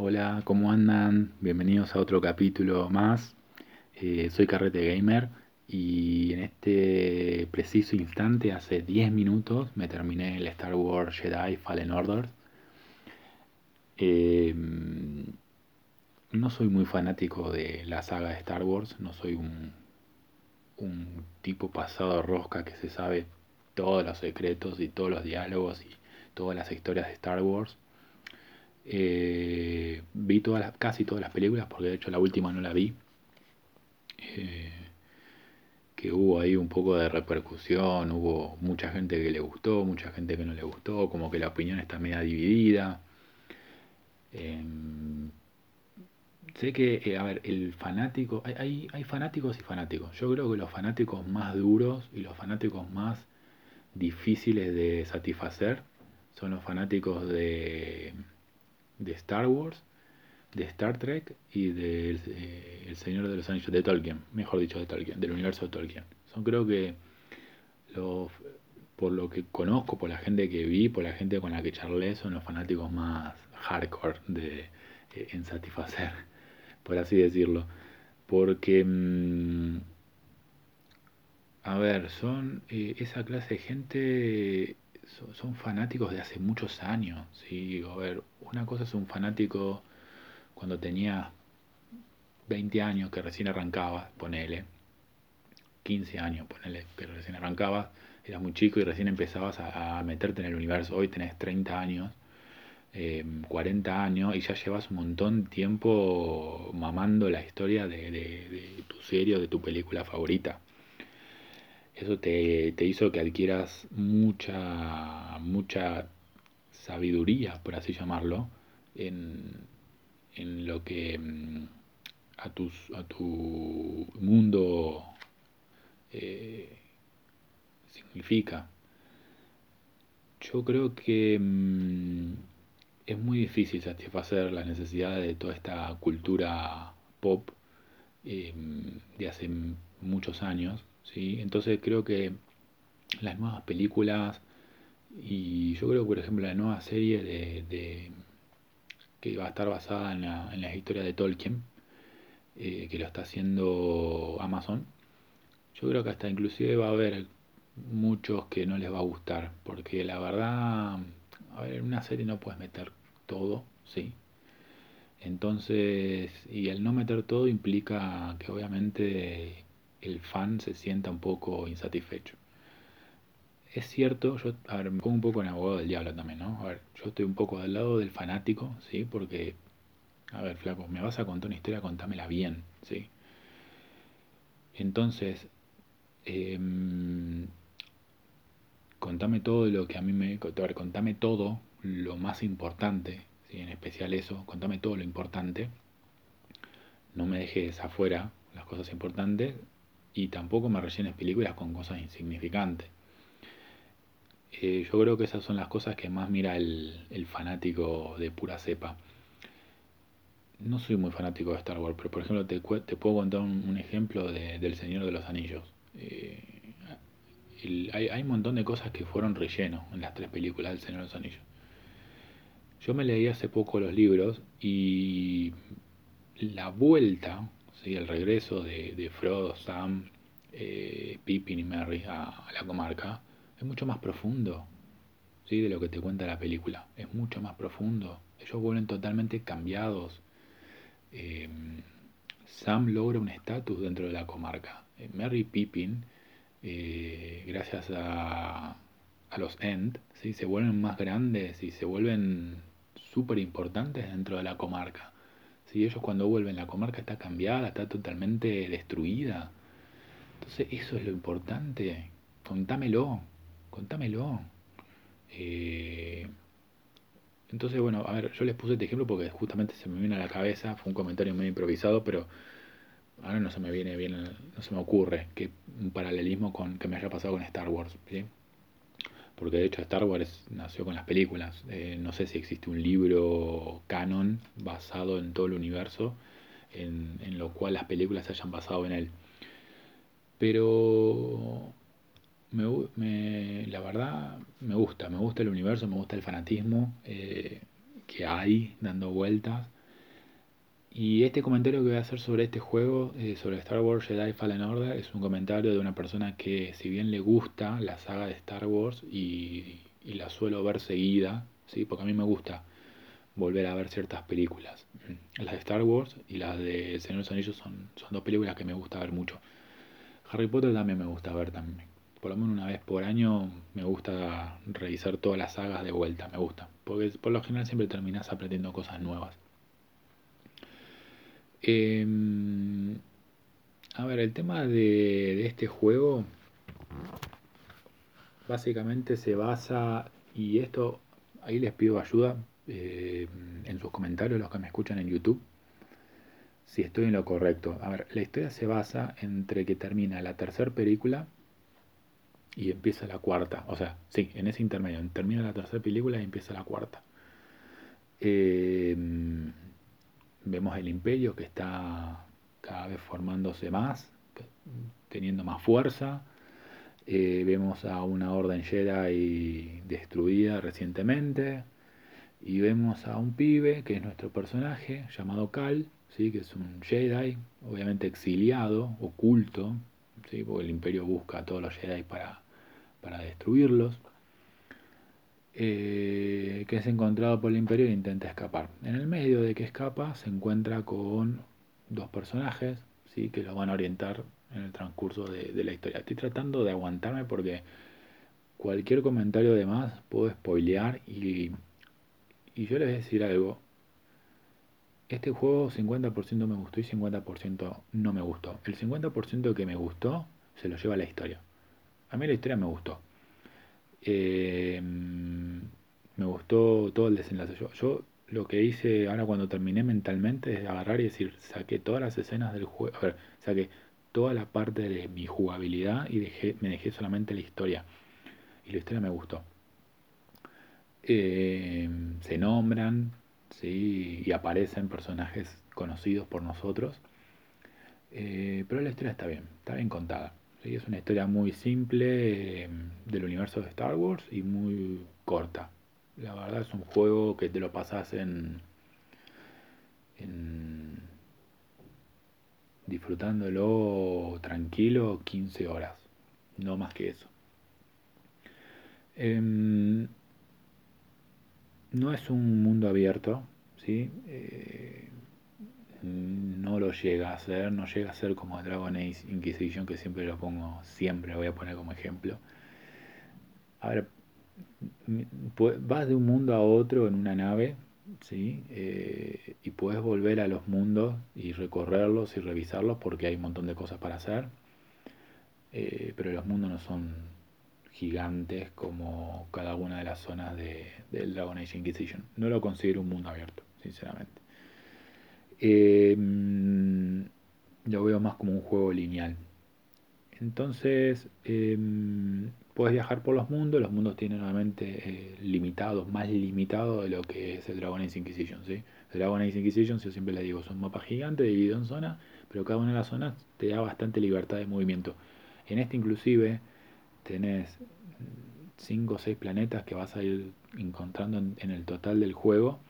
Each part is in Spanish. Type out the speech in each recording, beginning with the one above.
Hola, ¿cómo andan? Bienvenidos a otro capítulo más. Eh, soy Carrete Gamer y en este preciso instante, hace 10 minutos, me terminé el Star Wars Jedi Fallen Order. Eh, no soy muy fanático de la saga de Star Wars, no soy un, un tipo pasado rosca que se sabe todos los secretos y todos los diálogos y todas las historias de Star Wars. Eh, vi todas las, casi todas las películas, porque de hecho la última no la vi. Eh, que hubo ahí un poco de repercusión, hubo mucha gente que le gustó, mucha gente que no le gustó, como que la opinión está media dividida. Em, sé que, eh, a ver, el fanático, hay, hay fanáticos y fanáticos. Yo creo que los fanáticos más duros y los fanáticos más difíciles de satisfacer son los fanáticos de, de Star Wars, de Star Trek y de eh, El Señor de los Anillos, de Tolkien, mejor dicho, de Tolkien, del universo de Tolkien. Son creo que los, por lo que conozco, por la gente que vi, por la gente con la que charlé, son los fanáticos más hardcore de, eh, en satisfacer, por así decirlo. Porque... Mm, a ver, son eh, esa clase de gente, son, fanáticos de hace muchos años, ¿sí? A ver, una cosa es un fanático cuando tenía 20 años que recién arrancaba, ponele, 15 años, ponele, que recién arrancabas, eras muy chico y recién empezabas a, meterte en el universo, hoy tenés 30 años, 40 em, años y ya llevas un montón de tiempo mamando la historia de, de tu serie o de tu película favorita eso te, hizo que adquieras mucha, mucha sabiduría, por así llamarlo, en, lo que mm, a, tus, a tu mundo eh, significa. Yo creo que mm, es muy difícil satisfacer las necesidades de toda esta cultura pop eh, de hace muchos años ¿sí? Entonces creo que las nuevas películas y yo creo, por ejemplo, la nueva serie de, que va a estar basada en la, en historia de Tolkien, eh, que lo está haciendo Amazon, yo creo que hasta inclusive va a haber muchos que no les va a gustar, porque la verdad, a ver, en una serie no puedes meter todo, ¿sí? Entonces, y el no meter todo implica que obviamente el fan se sienta un poco insatisfecho. Es cierto, yo a ver, me pongo un poco en abogado del diablo también, ¿no? A ver, yo estoy un poco del lado del fanático, ¿sí? Porque, a ver, flaco, me vas a contar una historia, contámela bien, ¿sí? Entonces, em, contame todo lo que a mí me... A ver, contame todo lo más importante, ¿sí? En especial eso, contame todo lo importante. No me dejes afuera las cosas importantes y tampoco me rellenes películas con cosas insignificantes. Eh, yo creo que esas son las cosas que más mira el, fanático de pura cepa. No soy muy fanático de Star Wars, pero por ejemplo te, puedo contar un, ejemplo de, del Señor de los Anillos. Eh, hay, hay, un montón de cosas que fueron relleno en las tres películas del Señor de los Anillos. Yo me leí hace poco los libros y la vuelta el regreso de, Frodo, Sam, eh, Pippin y Merry a, la comarca, es mucho más profundo ¿sí? de lo que te cuenta la película. Es mucho más profundo. Ellos vuelven totalmente cambiados. Eh, Sam logra un estatus dentro de la comarca. Eh, Merry y Pippin, gracias a, a los End, ¿sí? se vuelven más grandes y se vuelven súper importantes dentro de la comarca. Si ellos cuando vuelven la comarca está cambiada, está totalmente destruida. Entonces eso es lo importante. Contámelo, contámelo. Eh, entonces, bueno, a ver, yo les puse este ejemplo porque justamente se me viene a la cabeza, fue un comentario medio improvisado, pero ahora no se me viene bien, no se me ocurre que un paralelismo con que me haya pasado con Star Wars, ¿sí? Porque de hecho Star Wars nació con las películas. Eh, no sé si existe un libro canon basado en todo el universo, en, lo cual las películas se hayan basado en él. Pero la verdad me gusta, me gusta el universo, me gusta el fanatismo eh, que hay dando vueltas. Y este comentario que voy a hacer sobre este juego, eh, sobre Star Wars Jedi Fallen Order, es un comentario de una persona que si bien le gusta la saga de Star Wars y, la suelo ver seguida, ¿sí? porque a mí me gusta volver a ver ciertas películas. Las de Star Wars y las de El Señor de los son, son dos películas que me gusta ver mucho. Harry Potter también me gusta ver también. Por lo menos una vez por año me gusta revisar todas las sagas de vuelta, me gusta. Porque por lo general siempre terminas aprendiendo cosas nuevas. Em, a ver, el tema de, este juego básicamente se basa, y esto ahí les pido ayuda eh, en sus comentarios, los que me escuchan en YouTube, si estoy en lo correcto. A ver, la historia se basa entre que termina la tercera película y empieza la cuarta. O sea, sí, en ese intermedio, termina la tercera película y empieza la cuarta. Eh, vemos el imperio que está cada vez formándose más, teniendo más fuerza. Eh, vemos a una orden Jedi destruida recientemente. Y vemos a un pibe, que es nuestro personaje, llamado Cal, ¿sí? que es un Jedi, obviamente exiliado, oculto, ¿sí? porque el imperio busca a todos los Jedi para, para destruirlos. Eh, que es encontrado por el imperio e intenta escapar. En el medio de que escapa se encuentra con dos personajes ¿sí? que lo van a orientar en el transcurso de, la historia. Estoy tratando de aguantarme porque cualquier comentario de más puedo spoilear y, y yo les voy a decir algo. Este juego 50% me gustó y 50% no me gustó. El 50% que me gustó se lo lleva la historia. A mí la historia me gustó. Eh, me gustó todo el desenlace. Yo, lo que hice ahora cuando terminé mentalmente es agarrar y decir, saqué todas las escenas del juego, a ver, saqué toda la parte de mi jugabilidad y dejé, me dejé solamente la historia. Y la historia me gustó. Eh, se nombran, ¿sí? y aparecen personajes conocidos por nosotros. Eh, pero la historia está bien, está bien contada. Es una historia muy simple eh, del universo de Star Wars y muy corta. La verdad es un juego que te lo pasas en, disfrutándolo tranquilo 15 horas, no más que eso. Em, no es un mundo abierto, ¿sí? Eh, no lo llega a ser, no llega a ser como Dragon Age Inquisition, que siempre lo pongo, siempre lo voy a poner como ejemplo. A ver, vas de un mundo a otro en una nave, ¿sí? Eh, y puedes volver a los mundos y recorrerlos y revisarlos porque hay un montón de cosas para hacer. Eh, pero los mundos no son gigantes como cada una de las zonas de, Dragon Age Inquisition. No lo considero un mundo abierto, sinceramente. Eh, lo veo más como un juego lineal. Entonces, em, puedes viajar por los mundos, los mundos tienen nuevamente eh, limitados, más limitados de lo que es el Dragon Age Inquisition. ¿sí? El Dragon Age Inquisition, yo siempre le digo, es un mapa gigante dividido en zonas, pero cada una de las zonas te da bastante libertad de movimiento. En este inclusive tenés 5 o 6 planetas que vas a ir encontrando en el total del juego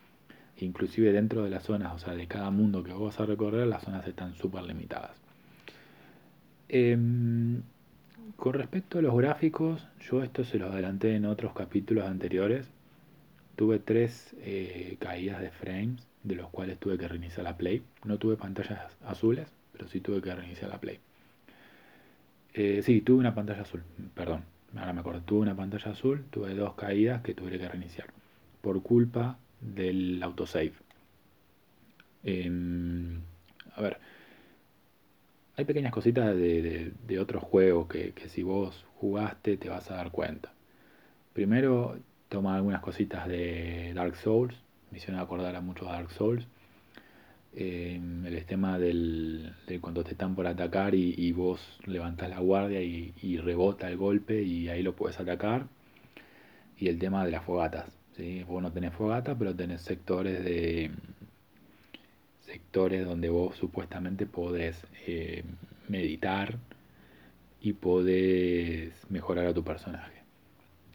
inclusive dentro de las zonas, o sea, de cada mundo que vos vas a recorrer, las zonas están súper limitadas. Em, con respecto a los gráficos, yo esto se lo adelanté en otros capítulos anteriores. Tuve tres eh, caídas de frames, de los cuales tuve que reiniciar la Play. No tuve pantallas azules, pero sí tuve que reiniciar la Play. Eh, sí, tuve una pantalla azul, perdón, ahora me acuerdo. Tuve una pantalla azul, tuve dos caídas que tuve que reiniciar. Por culpa del autosave. Em, a ver, hay pequeñas cositas de, otros juegos que, si vos jugaste te vas a dar cuenta. Primero, toma algunas cositas de Dark Souls, me hicieron acordar a mucho a Dark Souls. Em, el tema del, de cuando te están por atacar y, vos levantas la guardia y, y, rebota el golpe y ahí lo puedes atacar. Y el tema de las fogatas. Vos no tenés fogata, pero tenés sectores de sectores donde vos supuestamente podés eh, meditar y podés mejorar a tu personaje.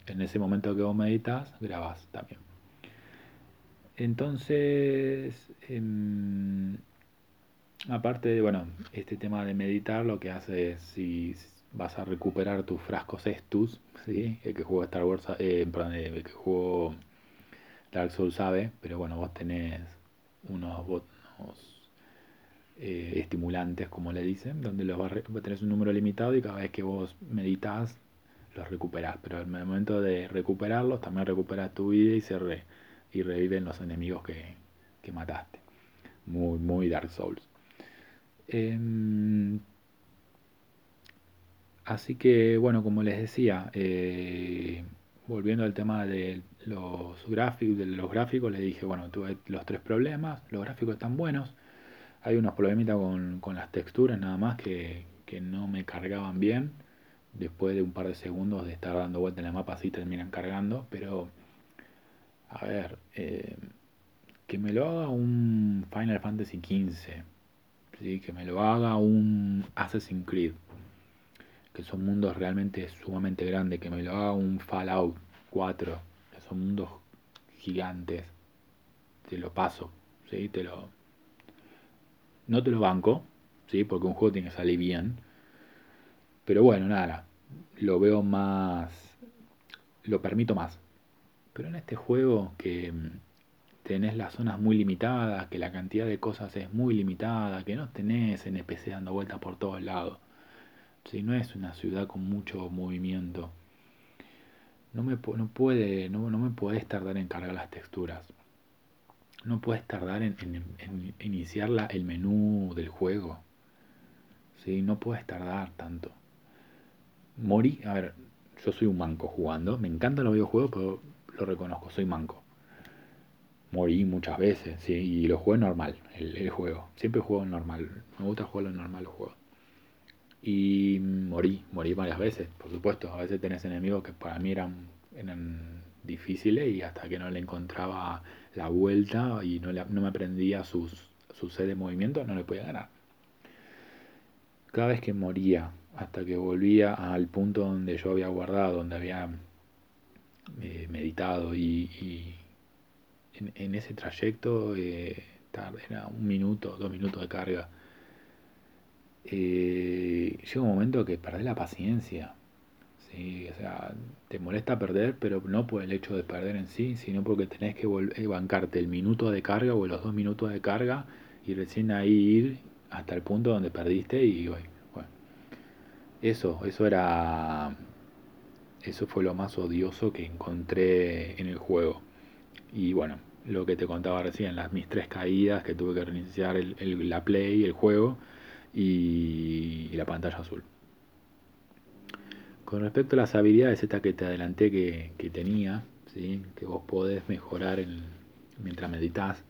En ese momento que vos meditas, grabás también. Entonces, em, aparte, bueno, este tema de meditar lo que hace es si vas a recuperar tus frascos Estus, ¿sí? el que jugó Star Wars, eh, perdón, el que jugó Dark Souls sabe, pero bueno, vos tenés unos, eh, estimulantes, como le dicen, donde los vas, tenés un número limitado y cada vez que vos meditas los recuperás. Pero en el momento de recuperarlos, también recuperas tu vida y, se y reviven los enemigos que, que mataste. Muy, muy Dark Souls. Em, así que, bueno, como les decía, eh, volviendo al tema de los gráficos, de los gráficos, les dije, bueno, tuve los tres problemas, los gráficos están buenos, hay unos problemitas con, con las texturas nada más que, que, no me cargaban bien, después de un par de segundos de estar dando vuelta en la mapa así terminan cargando, pero a ver, eh, que me lo haga un Final Fantasy XV, ¿sí? que me lo haga un Assassin's Creed, que son mundos realmente sumamente grandes, que me lo haga un Fallout 4, que son mundos gigantes, te lo paso, ¿sí? te lo... no te lo banco, ¿sí? porque un juego tiene que salir bien, pero bueno, nada, lo veo más, lo permito más. Pero en este juego que mm, tenés las zonas muy limitadas, que la cantidad de cosas es muy limitada, que no tenés NPC dando vueltas por todos lados, si no es una ciudad con mucho movimiento, no me, no puede, no, no me puedes tardar en cargar las texturas. No puedes tardar en, iniciar el menú del juego. ¿sí? No puedes tardar tanto. Morí, a ver, yo soy un manco jugando. Me encantan los videojuegos, pero lo reconozco, soy manco. Morí muchas veces, ¿sí? y lo juego normal, el, juego. Siempre juego normal. Me gusta jugarlo normal los juegos. Y morí, morí varias veces, por supuesto. A veces tenés enemigos que para mí eran, difíciles y hasta que no le encontraba la vuelta y no, no me aprendía sus, su sed de movimiento, no le podía ganar. Cada vez que moría, hasta que volvía al punto donde yo había guardado, donde había eh, meditado y, en, ese trayecto eh, era un minuto, dos minutos de carga eh, llega un momento que perdés la paciencia. ¿sí? O sea, te molesta perder, pero no por el hecho de perder en sí, sino porque tenés que volver, bancarte el minuto de carga o los dos minutos de carga y recién ahí ir hasta el punto donde perdiste y bueno, eso, eso era, eso fue lo más odioso que encontré en el juego. Y bueno, lo que te contaba recién, las mis tres caídas que tuve que reiniciar el, la play, el juego y, la pantalla azul. Con respecto a las habilidades, esta que te adelanté que, tenía, ¿sí? que vos podés mejorar mientras meditas,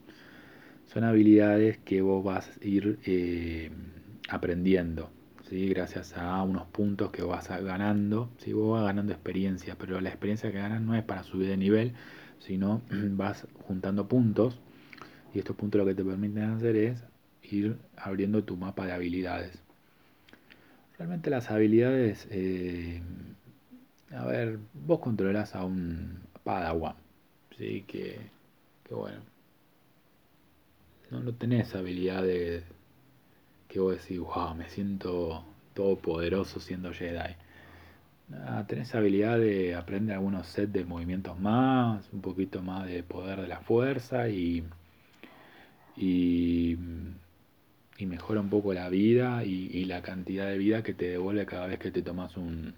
son habilidades que vos vas a ir eh, aprendiendo, ¿sí? gracias a unos puntos que vas ganando. ¿sí? Vos vas ganando experiencia, pero la experiencia que ganas no es para subir de nivel, sino vas juntando puntos. Y estos puntos lo que te permiten hacer es ir abriendo tu mapa de habilidades. Realmente las habilidades, eh, a ver, vos controlas a un Padawan, ¿sí? Que, que bueno, no, no tenés habilidades que vos decís, wow, me siento todopoderoso siendo Jedi. tenés habilidad de aprender algunos sets de movimientos más, un poquito más de poder de la fuerza y, y y mejora un poco la vida y, la cantidad de vida que te devuelve cada vez que te tomas un,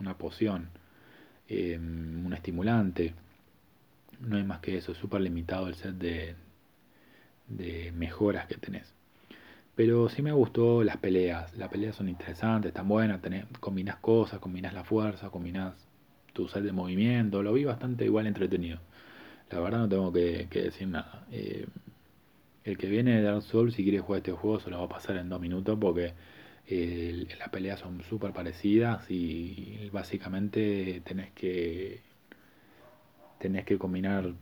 una poción, em, un estimulante. No hay más que eso, es súper limitado el set de, de mejoras que tenés. Pero sí me gustó las peleas. Las peleas son interesantes, están buenas. Tenés, combinas cosas, combinas la fuerza, combinas tu set de movimiento. Lo vi bastante igual entretenido. La verdad no tengo que, decir nada. Eh, el que viene de Dark Souls, si quiere jugar este juego, se lo va a pasar en dos minutos porque eh, las peleas son súper parecidas y básicamente tenés que tenés que combinar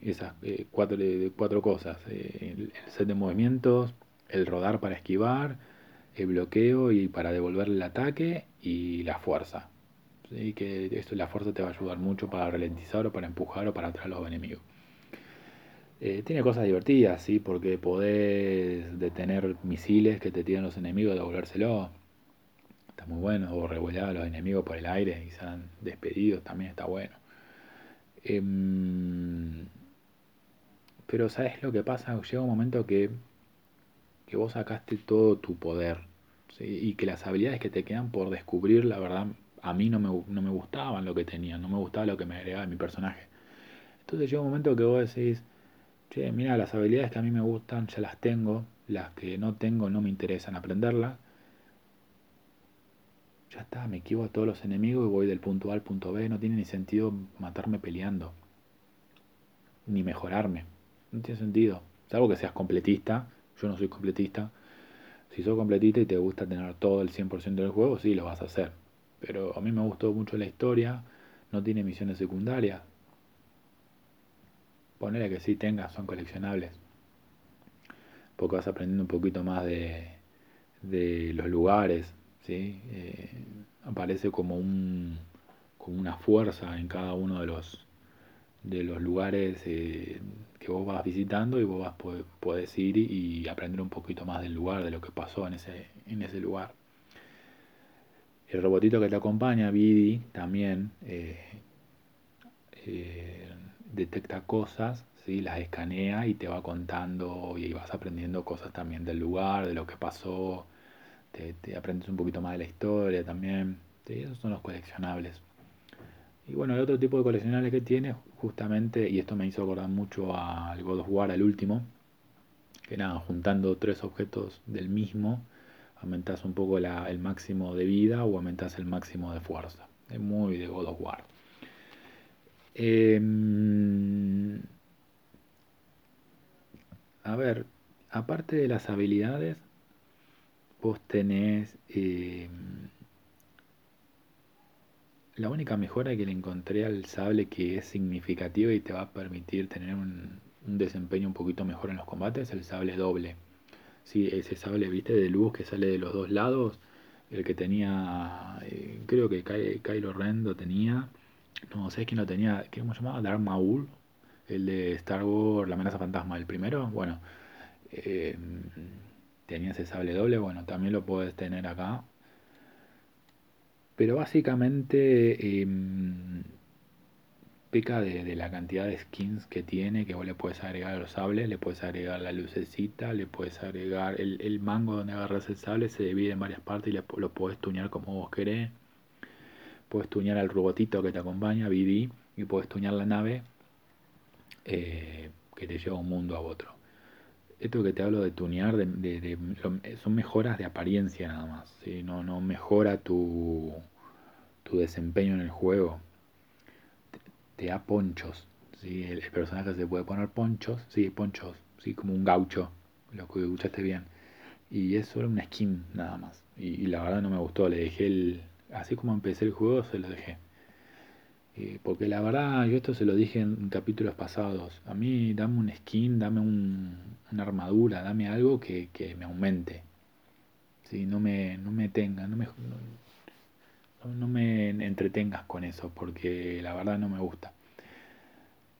esas eh, cuatro, cuatro cosas eh, el, set de movimientos el rodar para esquivar el bloqueo y para devolver el ataque y la fuerza ¿sí? que esto la fuerza te va a ayudar mucho para ralentizar o para empujar o para atraer a los enemigos Eh, tiene cosas divertidas, sí, porque podés detener misiles que te tiran los enemigos, devolvérselo. Está muy bueno. O revolear a los enemigos por el aire y sean despedidos, también está bueno. Em, pero ¿sabes lo que pasa? Llega un momento que, que vos sacaste todo tu poder. Y que las habilidades que te quedan por descubrir, la verdad, a mí no me, no me gustaban lo que tenía, no me gustaba lo que me agregaba mi personaje. Entonces llega un momento que vos decís, che, mira, las habilidades que a mí me gustan ya las tengo, las que no tengo no me interesan aprenderlas. Ya está, me equivoco a todos los enemigos y voy del punto A al punto B, no tiene ni sentido matarme peleando, ni mejorarme, no tiene sentido. Salvo que seas completista, yo no soy completista. Si sos completista y te gusta tener todo el 100% del juego, sí, lo vas a hacer. Pero a mí me gustó mucho la historia, no tiene misiones secundarias, Ponele que sí tengas, son coleccionables. Porque vas aprendiendo un poquito más de, de los lugares, ¿sí? Eh, aparece como, un, como una fuerza en cada uno de los, de los lugares eh, que vos vas visitando y vos vas, podés ir y aprender un poquito más del lugar, de lo que pasó en ese, en ese lugar. El robotito que te acompaña, Bidi, también eh, detecta cosas, ¿sí? las escanea y te va contando y vas aprendiendo cosas también del lugar, de lo que pasó, te, aprendes un poquito más de la historia también. Esos son los coleccionables. Y bueno, el otro tipo de coleccionables que tiene, justamente, y esto me hizo acordar mucho al God of War, al último, que nada, juntando tres objetos del mismo, aumentas un poco el máximo de vida o aumentas el máximo de fuerza. Es muy de God of War. Em, a ver, aparte de las habilidades, vos tenés... Em, la única mejora que le encontré al sable que es significativa y te va a permitir tener un, desempeño un poquito mejor en los combates es el sable doble. Sí, ese sable, viste, de luz que sale de los dos lados, el que tenía, eh, creo que Kylo Ren lo tenía, no, sé quién lo tenía? ¿Cómo se llamaba? Darth Maul, el de Star Wars, la amenaza fantasma, el primero. Bueno, eh, tenía ese sable doble, bueno, también lo puedes tener acá. Pero básicamente em, peca de, la cantidad de skins que tiene, que vos le puedes agregar los sables, le puedes agregar la lucecita, le puedes agregar el, mango donde agarras el sable, se divide en varias partes y lo puedes tuñar como vos querés puedes tuñar al robotito que te acompaña, BD, y puedes tuñar la nave eh, que te lleva un mundo a otro. Esto que te hablo de tunear son mejoras de apariencia nada más, no, no mejora tu, desempeño en el juego. Te, da ponchos, el, personaje se puede poner ponchos, sí, ponchos, sí, como un gaucho, lo que escuchaste bien. Y es solo una skin nada más. y la verdad no me gustó, le dejé el, así como empecé el juego, se lo dejé. Eh, porque la verdad, yo esto se lo dije en capítulos pasados. A mí dame un skin, dame una armadura, dame algo que, me aumente. ¿Sí? No, me, no me tenga, no me, no, me entretengas con eso, porque la verdad no me gusta.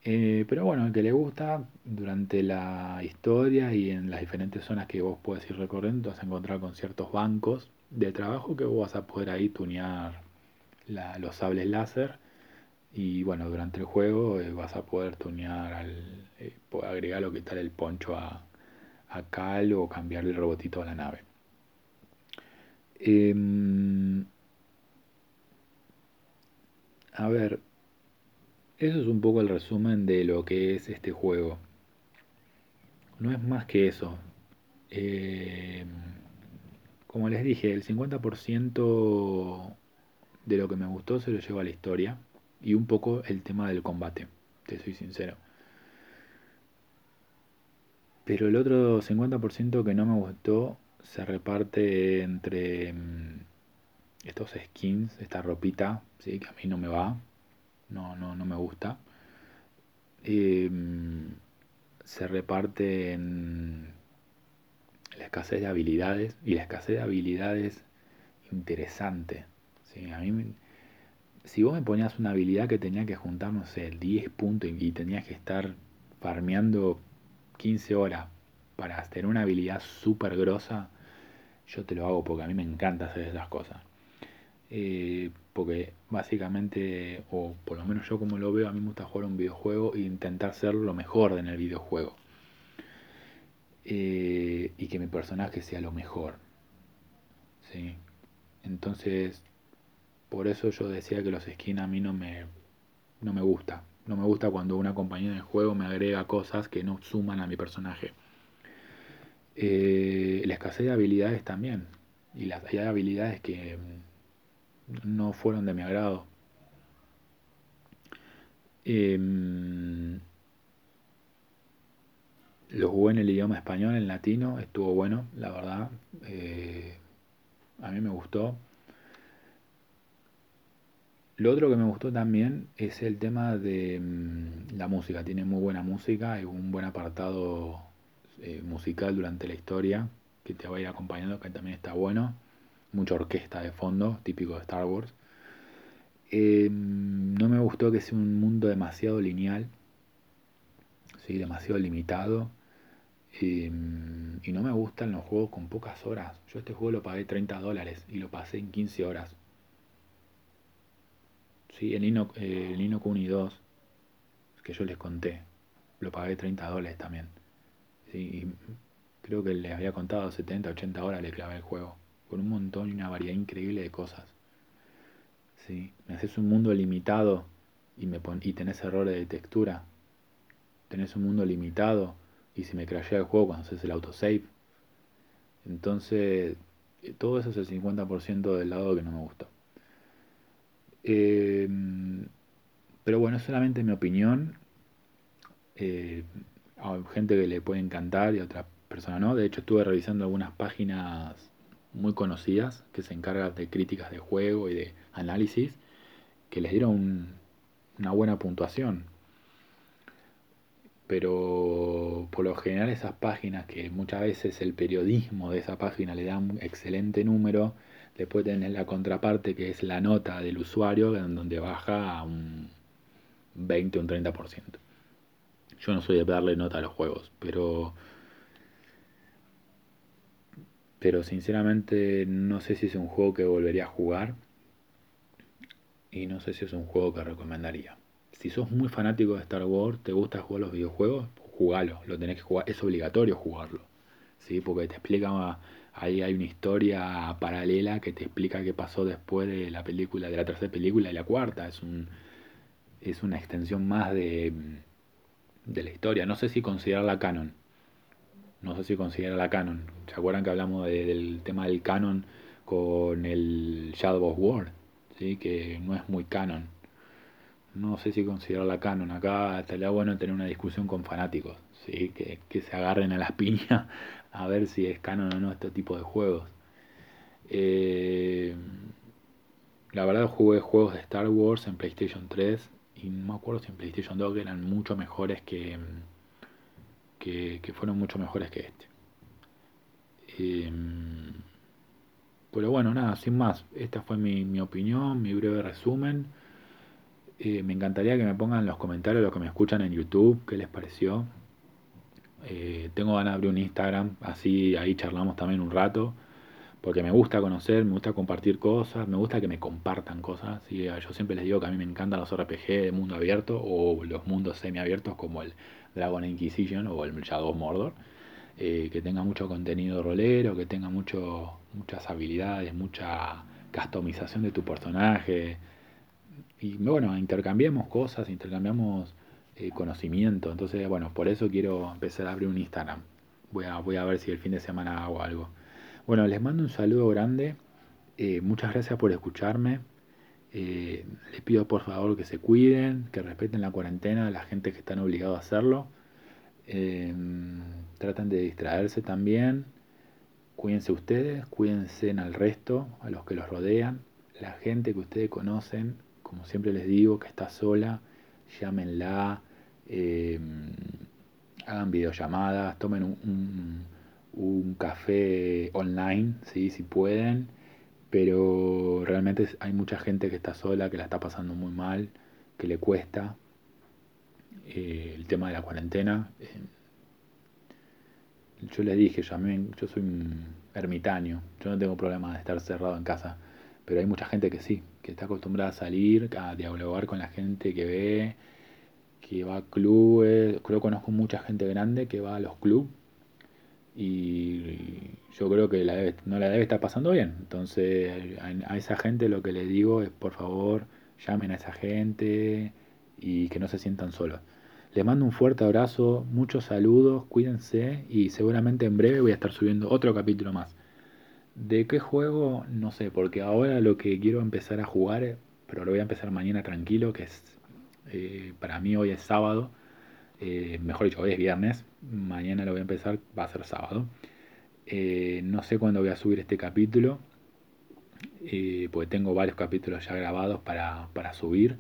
Eh, pero bueno, el que le gusta, durante la historia y en las diferentes zonas que vos puedes ir recorriendo, vas a encontrar con ciertos bancos de trabajo que vos vas a poder ahí tunear los sables láser y bueno, durante el juego eh, vas a poder tunear, al, eh, agregar lo que tal el poncho a, a Cal o cambiarle el robotito a la nave. Em, a ver, eso es un poco el resumen de lo que es este juego. No es más que eso. Eh, como les dije, el 50% de lo que me gustó se lo llevo a la historia y un poco el tema del combate, te soy sincero. Pero el otro 50% que no me gustó se reparte entre mm, estos skins, esta ropita, ¿sí? que a mí no me va, no, no, no me gusta. Em, se reparte en la escasez de habilidades y la escasez de habilidades interesante. ¿sí? A mí, si vos me ponías una habilidad que tenía que juntar, no sé, 10 puntos y, tenías que estar farmeando 15 horas para tener una habilidad súper grosa, yo te lo hago porque a mí me encanta hacer esas cosas. Eh, porque básicamente, o por lo menos yo como lo veo, a mí me gusta jugar un videojuego e intentar ser lo mejor en el videojuego. Eh, y que mi personaje sea lo mejor. ¿sí? Entonces, por eso yo decía que los skins a mí no me, no me gusta. No me gusta cuando una compañía de juego me agrega cosas que no suman a mi personaje. Eh, la escasez de habilidades también. Y las hay habilidades que no fueron de mi agrado. Em, lo jugué en el idioma español, en latino, estuvo bueno, la verdad. Eh, a mí me gustó. Lo otro que me gustó también es el tema de mm, la música. Tiene muy buena música y un buen apartado eh, musical durante la historia que te va a ir acompañando, que también está bueno mucha orquesta de fondo, típico de Star Wars. Eh, no me gustó que sea un mundo demasiado lineal, ¿sí? demasiado limitado. Eh, y no me gustan los juegos con pocas horas. Yo este juego lo pagué 30 dólares y lo pasé en 15 horas. Sí, el Nino, eh, el Nino Kuni 2, que yo les conté, lo pagué 30 dólares también. Sí, creo que les había contado 70, 80 horas le clavé el juego con un montón y una variedad increíble de cosas. ¿Sí? Me haces un mundo limitado y, me pon y tenés errores de textura. Tenés un mundo limitado y si me crashea el juego cuando haces el autosave. Entonces, todo eso es el 50% del lado que no me gusta. Em, pero bueno, es solamente mi opinión. Eh, hay gente que le puede encantar y a otra persona no. De hecho, estuve revisando algunas páginas muy conocidas que se encargan de críticas de juego y de análisis que les dieron una buena puntuación. Pero por lo general esas páginas que muchas veces el periodismo de esa página le da un excelente número, después tenés la contraparte que es la nota del usuario en donde baja a un 20 o un 30%. Yo no soy de darle nota a los juegos, pero pero sinceramente no sé si es un juego que volvería a jugar y no sé si es un juego que recomendaría. Si sos muy fanático de Star Wars, te gusta jugar los videojuegos, jugalo, lo tenés que jugar, es obligatorio jugarlo, ¿sí? porque te explica, ahí hay una historia paralela que te explica qué pasó después de la película, de la tercera película y la cuarta, es un es una extensión más de, de la historia, no sé si considerarla canon, no sé si considera la canon. ¿Se acuerdan que hablamos del tema del canon con el Shadow of War? ¿sí? Que no es muy canon. No sé si considera la canon. Acá estaría bueno tener una discusión con fanáticos, ¿sí? que, se agarren a las piñas a ver si es canon o no este tipo de juegos. Eh, la verdad jugué juegos de Star Wars en PlayStation 3 y no me acuerdo si en PlayStation 2 eran mucho mejores que que, fueron mucho mejores que este. Em, pero bueno, nada, sin más. Esta fue mi, opinión, mi breve resumen. Eh, me encantaría que me pongan en los comentarios los que me escuchan en YouTube, qué les pareció. Eh, tengo ganas de abrir un Instagram, así ahí charlamos también un rato, porque me gusta conocer, me gusta compartir cosas, me gusta que me compartan cosas. ¿sí? Yo siempre les digo que a mí me encantan los RPG de mundo abierto o los mundos semiabiertos como el Dragon Inquisition o el Shadow Mordor, eh, que tenga mucho contenido rolero, que tenga mucho, muchas habilidades, mucha customización de tu personaje. Y bueno, intercambiemos cosas, intercambiamos eh, conocimiento. Entonces, bueno, por eso quiero empezar a abrir un Instagram. Voy a, voy a ver si el fin de semana hago algo. Bueno, les mando un saludo grande. Eh, muchas gracias por escucharme. Eh, les pido por favor que se cuiden, que respeten la cuarentena, la gente que están obligados a hacerlo. Traten de distraerse también. Cuídense ustedes, cuídense al resto, a los que los rodean. La gente que ustedes conocen, como siempre les digo, que está sola, llámenla, eh, hagan videollamadas, tomen un, café online, ¿sí? si pueden pero realmente hay mucha gente que está sola, que la está pasando muy mal, que le cuesta eh, el tema de la cuarentena. Eh, yo les dije, yo, yo soy un ermitaño, yo no tengo problema de estar cerrado en casa, pero hay mucha gente que sí, que está acostumbrada a salir, a dialogar con la gente que ve, que va a clubes, creo que conozco mucha gente grande que va a los clubes y yo creo que la no la debe estar pasando bien. Entonces a, esa gente lo que les digo es por favor llamen a esa gente y que no se sientan solos. Les mando un fuerte abrazo, muchos saludos, cuídense y seguramente en breve voy a estar subiendo otro capítulo más. ¿De qué juego? No sé, porque ahora lo que quiero empezar a jugar, pero lo voy a empezar mañana tranquilo, que es eh, para mí hoy es sábado, eh, mejor dicho, hoy es viernes, mañana lo voy a empezar, va a ser sábado. Eh, no sé cuándo voy a subir este capítulo, porque tengo varios capítulos ya grabados para, subir.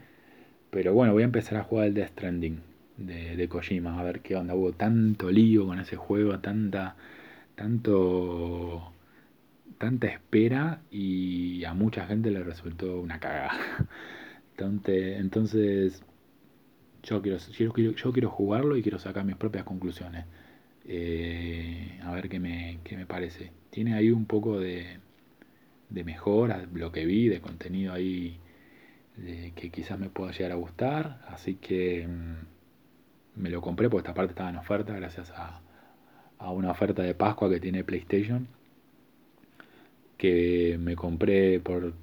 Pero bueno, voy a empezar a jugar el Death Stranding de, de, Kojima, a ver qué onda. Hubo tanto lío con ese juego, tanta, tanto, tanta espera y a mucha gente le resultó una cagada. Entonces, entonces yo quiero, yo, quiero jugarlo y quiero sacar mis propias conclusiones. Eh, a ver qué me, qué me parece. Tiene ahí un poco de, de mejora, lo que vi, de contenido ahí que quizás me pueda llegar a gustar. Así que mm, me lo compré porque esta parte estaba en oferta gracias a, a una oferta de Pascua que tiene PlayStation. Que me compré por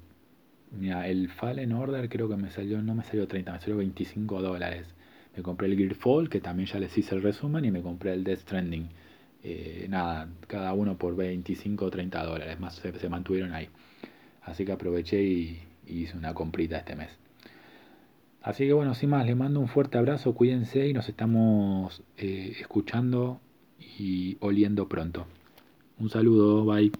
Mira, el Fallen Order creo que me salió, no me salió 30, me salió 25 dólares. Me compré el Gearfall, que también ya les hice el resumen, y me compré el Death Stranding. Eh, nada, cada uno por 25 o 30 dólares, más se, mantuvieron ahí. Así que aproveché y, hice una comprita este mes. Así que bueno, sin más, les mando un fuerte abrazo, cuídense y nos estamos eh, escuchando y oliendo pronto. Un saludo, bye.